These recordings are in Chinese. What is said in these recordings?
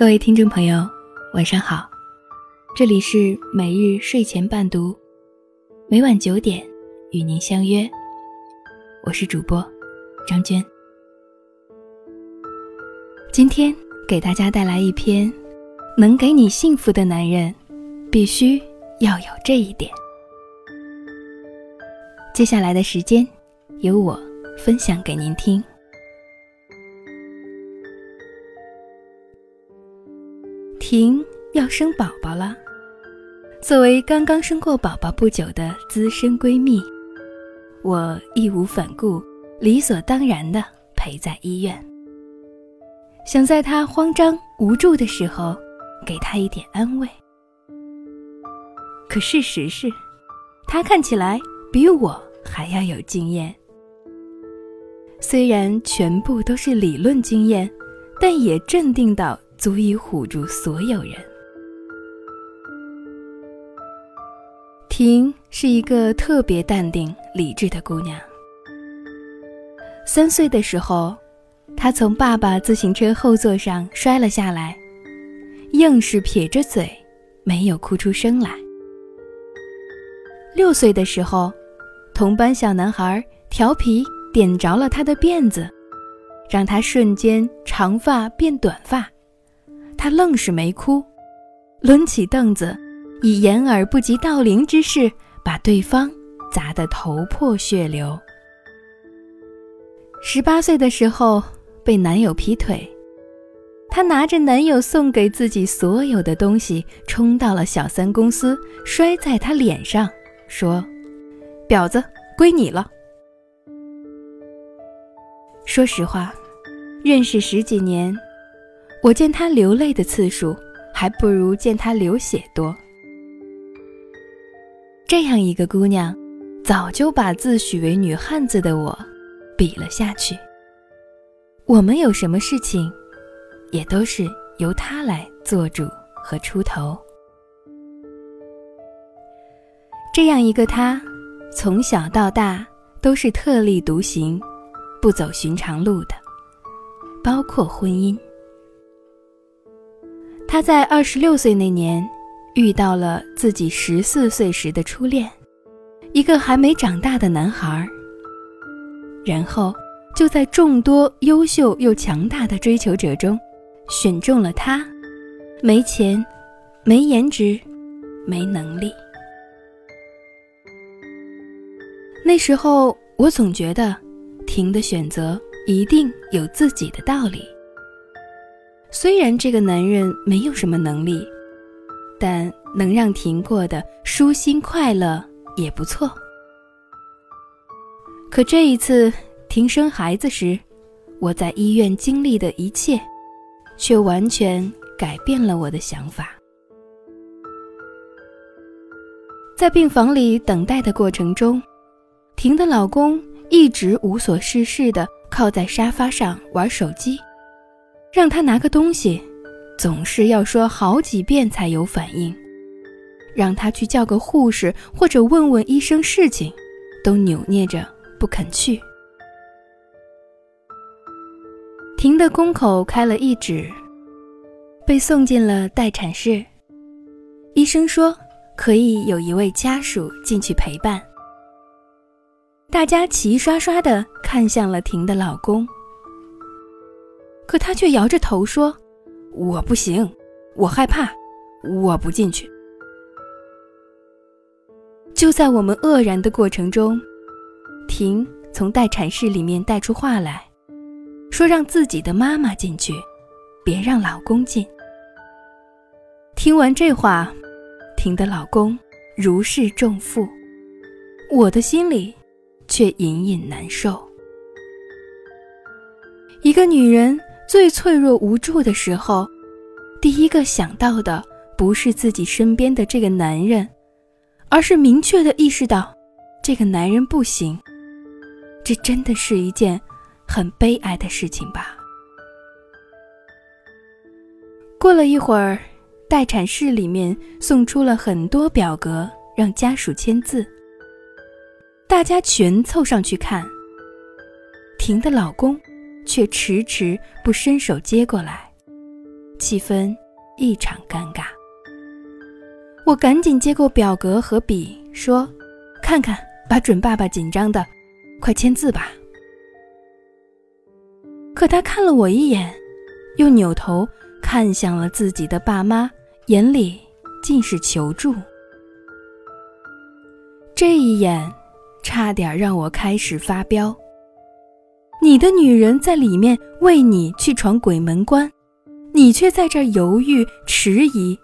各位听众朋友，晚上好，这里是每日睡前伴读，每晚九点与您相约，我是主播张娟。今天给大家带来一篇：能给你幸福的男人，必须要有这一点。接下来的时间，由我分享给您听。婷要生宝宝了，作为刚刚生过宝宝不久的资深闺蜜，我义无反顾、理所当然的陪在医院，想在她慌张无助的时候给她一点安慰。可事实是，她看起来比我还要有经验，虽然全部都是理论经验，但也镇定到。足以唬住所有人。婷是一个特别淡定、理智的姑娘。三岁的时候，她从爸爸自行车后座上摔了下来，硬是撇着嘴，没有哭出声来。六岁的时候，同班小男孩调皮点着了她的辫子，让她瞬间长发变短发。他愣是没哭，抡起凳子，以掩耳不及盗铃之势把对方砸得头破血流。十八岁的时候被男友劈腿，她拿着男友送给自己所有的东西，冲到了小三公司，摔在他脸上，说：“婊子，归你了。”说实话，认识十几年。我见她流泪的次数，还不如见她流血多。这样一个姑娘，早就把自诩为女汉子的我，比了下去。我们有什么事情，也都是由她来做主和出头。这样一个她，从小到大都是特立独行，不走寻常路的，包括婚姻。她在二十六岁那年，遇到了自己十四岁时的初恋，一个还没长大的男孩。然后就在众多优秀又强大的追求者中，选中了他。没钱，没颜值，没能力。那时候我总觉得，婷的选择一定有自己的道理。虽然这个男人没有什么能力，但能让婷过得舒心快乐也不错。可这一次婷生孩子时，我在医院经历的一切，却完全改变了我的想法。在病房里等待的过程中，婷的老公一直无所事事的靠在沙发上玩手机。让他拿个东西，总是要说好几遍才有反应；让他去叫个护士或者问问医生事情，都扭捏着不肯去。婷的宫口开了一指，被送进了待产室。医生说可以有一位家属进去陪伴。大家齐刷刷地看向了婷的老公。可他却摇着头说：“我不行，我害怕，我不进去。”就在我们愕然的过程中，婷从待产室里面带出话来，说让自己的妈妈进去，别让老公进。听完这话，婷的老公如释重负，我的心里却隐隐难受。一个女人。最脆弱无助的时候，第一个想到的不是自己身边的这个男人，而是明确的意识到这个男人不行。这真的是一件很悲哀的事情吧？过了一会儿，待产室里面送出了很多表格，让家属签字。大家全凑上去看，婷的老公。却迟迟不伸手接过来，气氛异常尴尬。我赶紧接过表格和笔，说：“看看，把准爸爸紧张的，快签字吧。”可他看了我一眼，又扭头看向了自己的爸妈，眼里尽是求助。这一眼，差点让我开始发飙。你的女人在里面为你去闯鬼门关，你却在这犹豫迟疑，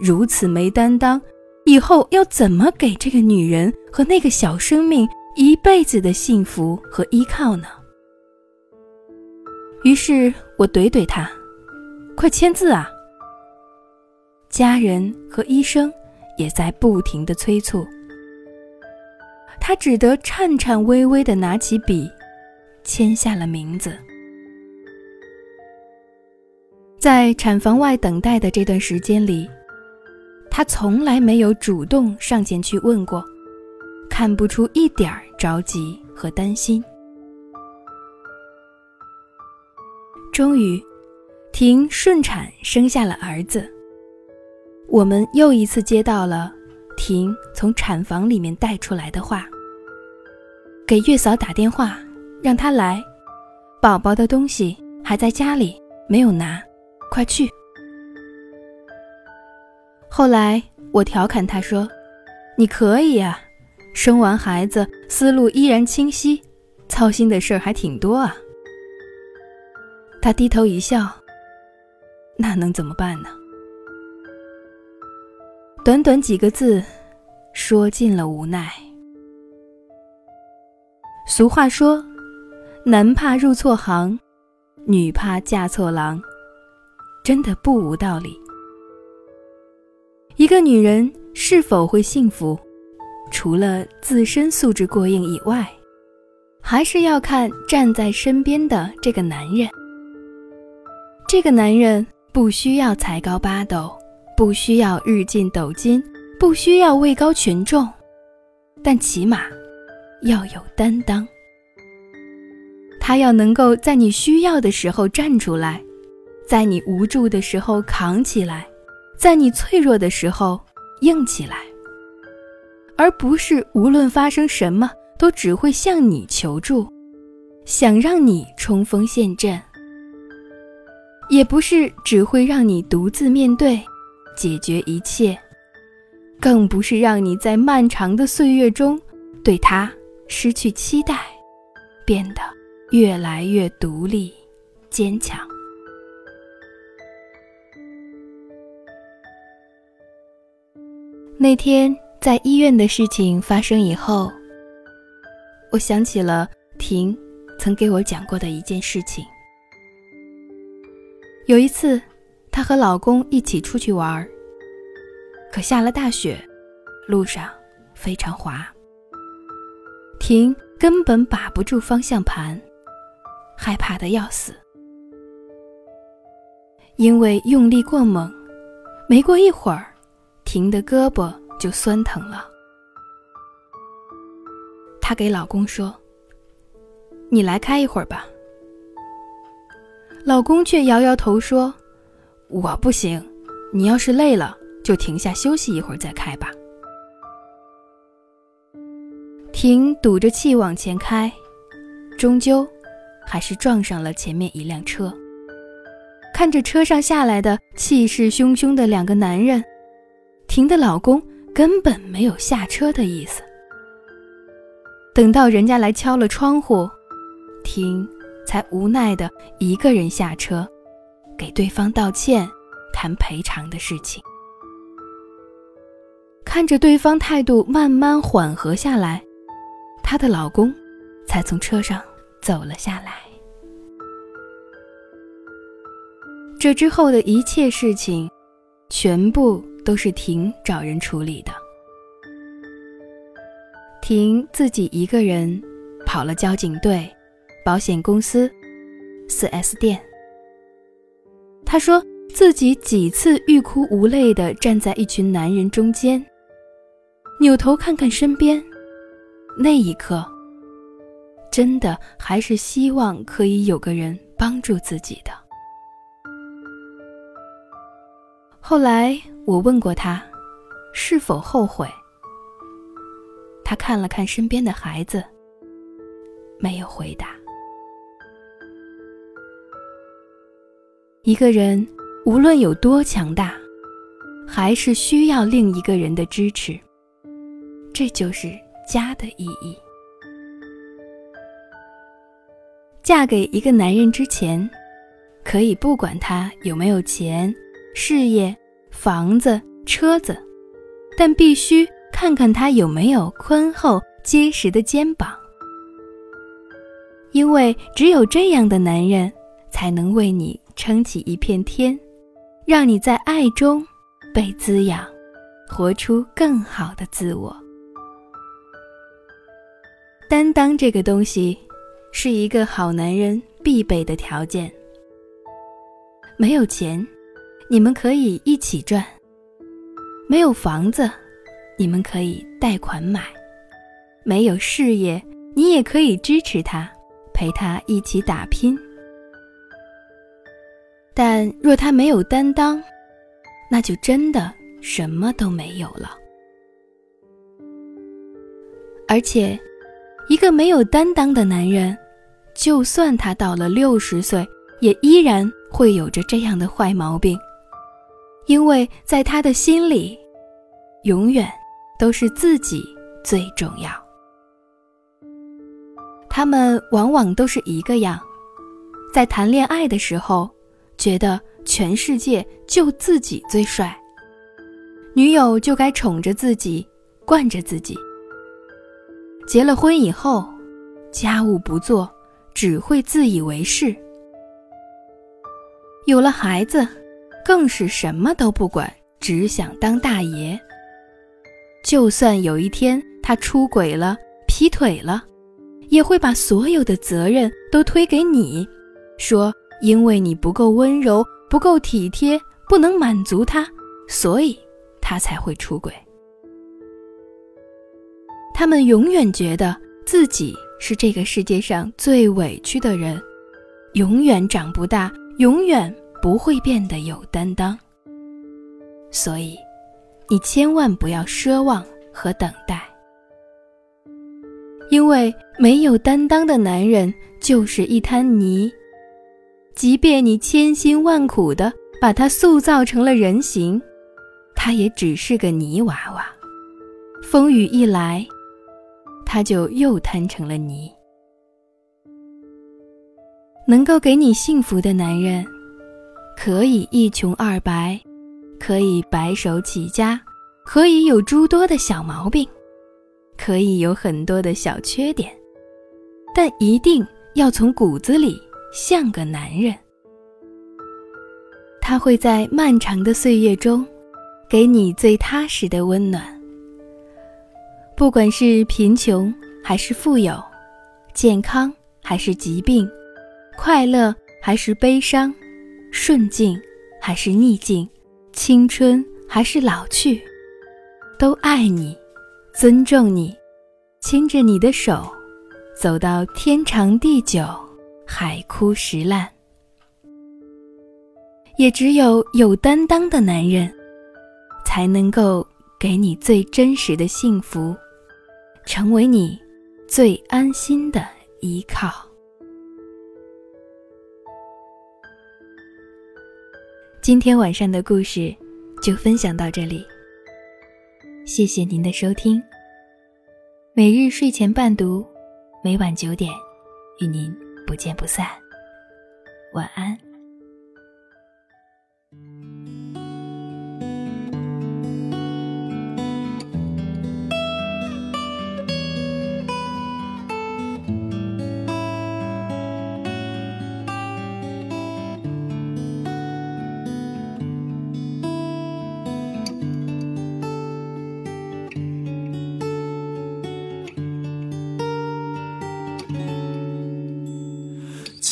如此没担当，以后要怎么给这个女人和那个小生命一辈子的幸福和依靠呢？于是我怼怼他：“快签字啊！”家人和医生也在不停的催促，他只得颤颤巍巍的拿起笔。签下了名字。在产房外等待的这段时间里，他从来没有主动上前去问过，看不出一点儿着急和担心。终于，婷顺产生下了儿子。我们又一次接到了婷从产房里面带出来的话：“给月嫂打电话。”让他来，宝宝的东西还在家里没有拿，快去。后来我调侃他说：“你可以啊，生完孩子思路依然清晰，操心的事儿还挺多啊。”他低头一笑，那能怎么办呢？短短几个字，说尽了无奈。俗话说。男怕入错行，女怕嫁错郎，真的不无道理。一个女人是否会幸福，除了自身素质过硬以外，还是要看站在身边的这个男人。这个男人不需要才高八斗，不需要日进斗金，不需要位高权重，但起码要有担当。他要能够在你需要的时候站出来，在你无助的时候扛起来，在你脆弱的时候硬起来，而不是无论发生什么都只会向你求助，想让你冲锋陷阵，也不是只会让你独自面对，解决一切，更不是让你在漫长的岁月中对他失去期待，变得。越来越独立、坚强。那天在医院的事情发生以后，我想起了婷曾给我讲过的一件事情。有一次，她和老公一起出去玩，可下了大雪，路上非常滑，婷根本把不住方向盘。害怕的要死，因为用力过猛，没过一会儿，婷的胳膊就酸疼了。她给老公说：“你来开一会儿吧。”老公却摇摇头说：“我不行，你要是累了，就停下休息一会儿再开吧。”婷赌着气往前开，终究。还是撞上了前面一辆车。看着车上下来的气势汹汹的两个男人，婷的老公根本没有下车的意思。等到人家来敲了窗户，婷才无奈的一个人下车，给对方道歉，谈赔偿的事情。看着对方态度慢慢缓和下来，她的老公才从车上。走了下来。这之后的一切事情，全部都是婷找人处理的。婷自己一个人跑了交警队、保险公司、4S 店。她说自己几次欲哭无泪地站在一群男人中间，扭头看看身边，那一刻。真的还是希望可以有个人帮助自己的。后来我问过他，是否后悔。他看了看身边的孩子，没有回答。一个人无论有多强大，还是需要另一个人的支持。这就是家的意义。嫁给一个男人之前，可以不管他有没有钱、事业、房子、车子，但必须。看看他有没有宽厚结实的肩膀，因为只有这样的男人，才能为你撑起一片天，让你在爱中被滋养，活出更好的自我。担当这个东西，是一个好男人必备的条件。没有钱，你们可以一起赚；没有房子。你们可以贷款买，没有事业，你也可以支持他，陪他一起打拼。但若他没有担当，那就真的什么都没有了。而且，一个没有担当的男人，就算他到了六十岁，也依然会有着这样的坏毛病，因为在他的心里，永远。都是自己最重要。他们往往都是一个样，在谈恋爱的时候，觉得全世界就自己最帅，女友就该宠着自己，惯着自己。结了婚以后，家务不做，只会自以为是。有了孩子，更是什么都不管，只想当大爷。就算有一天他出轨了、劈腿了，也会把所有的责任都推给你，说因为你不够温柔、不够体贴，不能满足他，所以他才会出轨。他们永远觉得自己是这个世界上最委屈的人，永远长不大，永远不会变得有担当。所以。你千万不要奢望和等待，因为没有担当的男人就是一滩泥，即便你千辛万苦的把他塑造成了人形，他也只是个泥娃娃。风雨一来，他就又摊成了泥。能够给你幸福的男人，可以一穷二白。可以白手起家，可以有诸多的小毛病，可以有很多的小缺点，但一定要从骨子里像个男人。他会在漫长的岁月中，给你最踏实的温暖。不管是贫穷还是富有，健康还是疾病，快乐还是悲伤，顺境还是逆境。青春还是老去，都爱你，尊重你，牵着你的手，走到天长地久，海枯石烂。也只有有担当的男人，才能够给你最真实的幸福，成为你最安心的依靠。今天晚上的故事就分享到这里，谢谢您的收听。每日睡前伴读，每晚九点与您不见不散。晚安。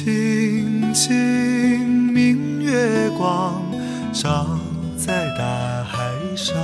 清清明月光，照在大海上。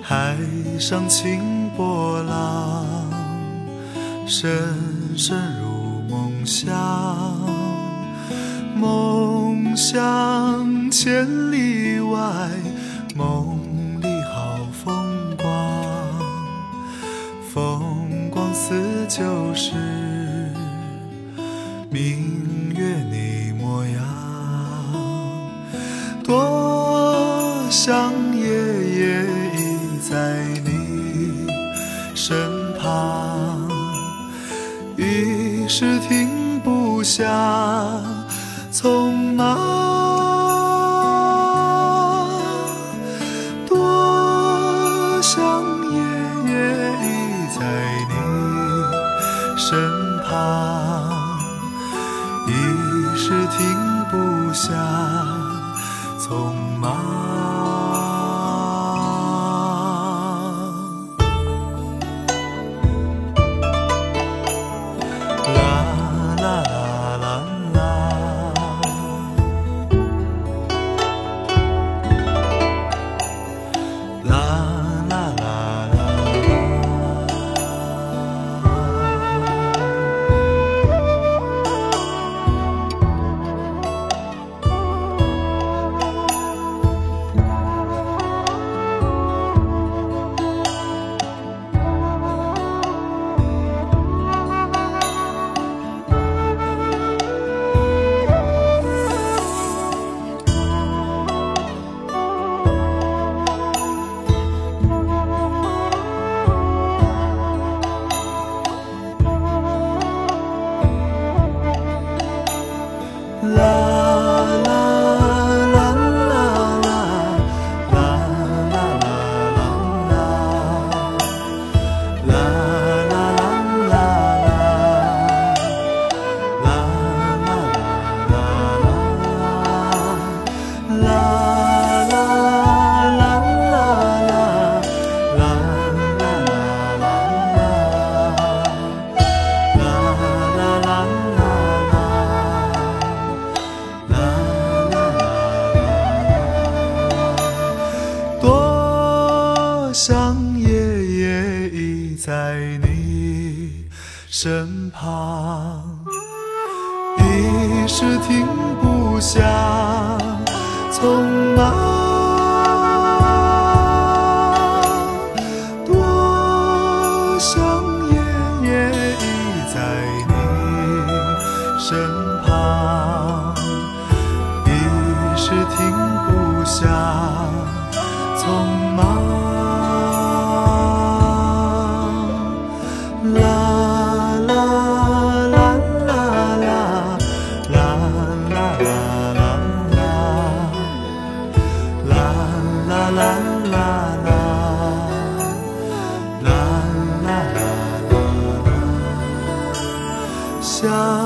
海上清波浪，深深入梦乡。梦乡千里外。明月你模样多想夜夜依在你身旁一时停不下家。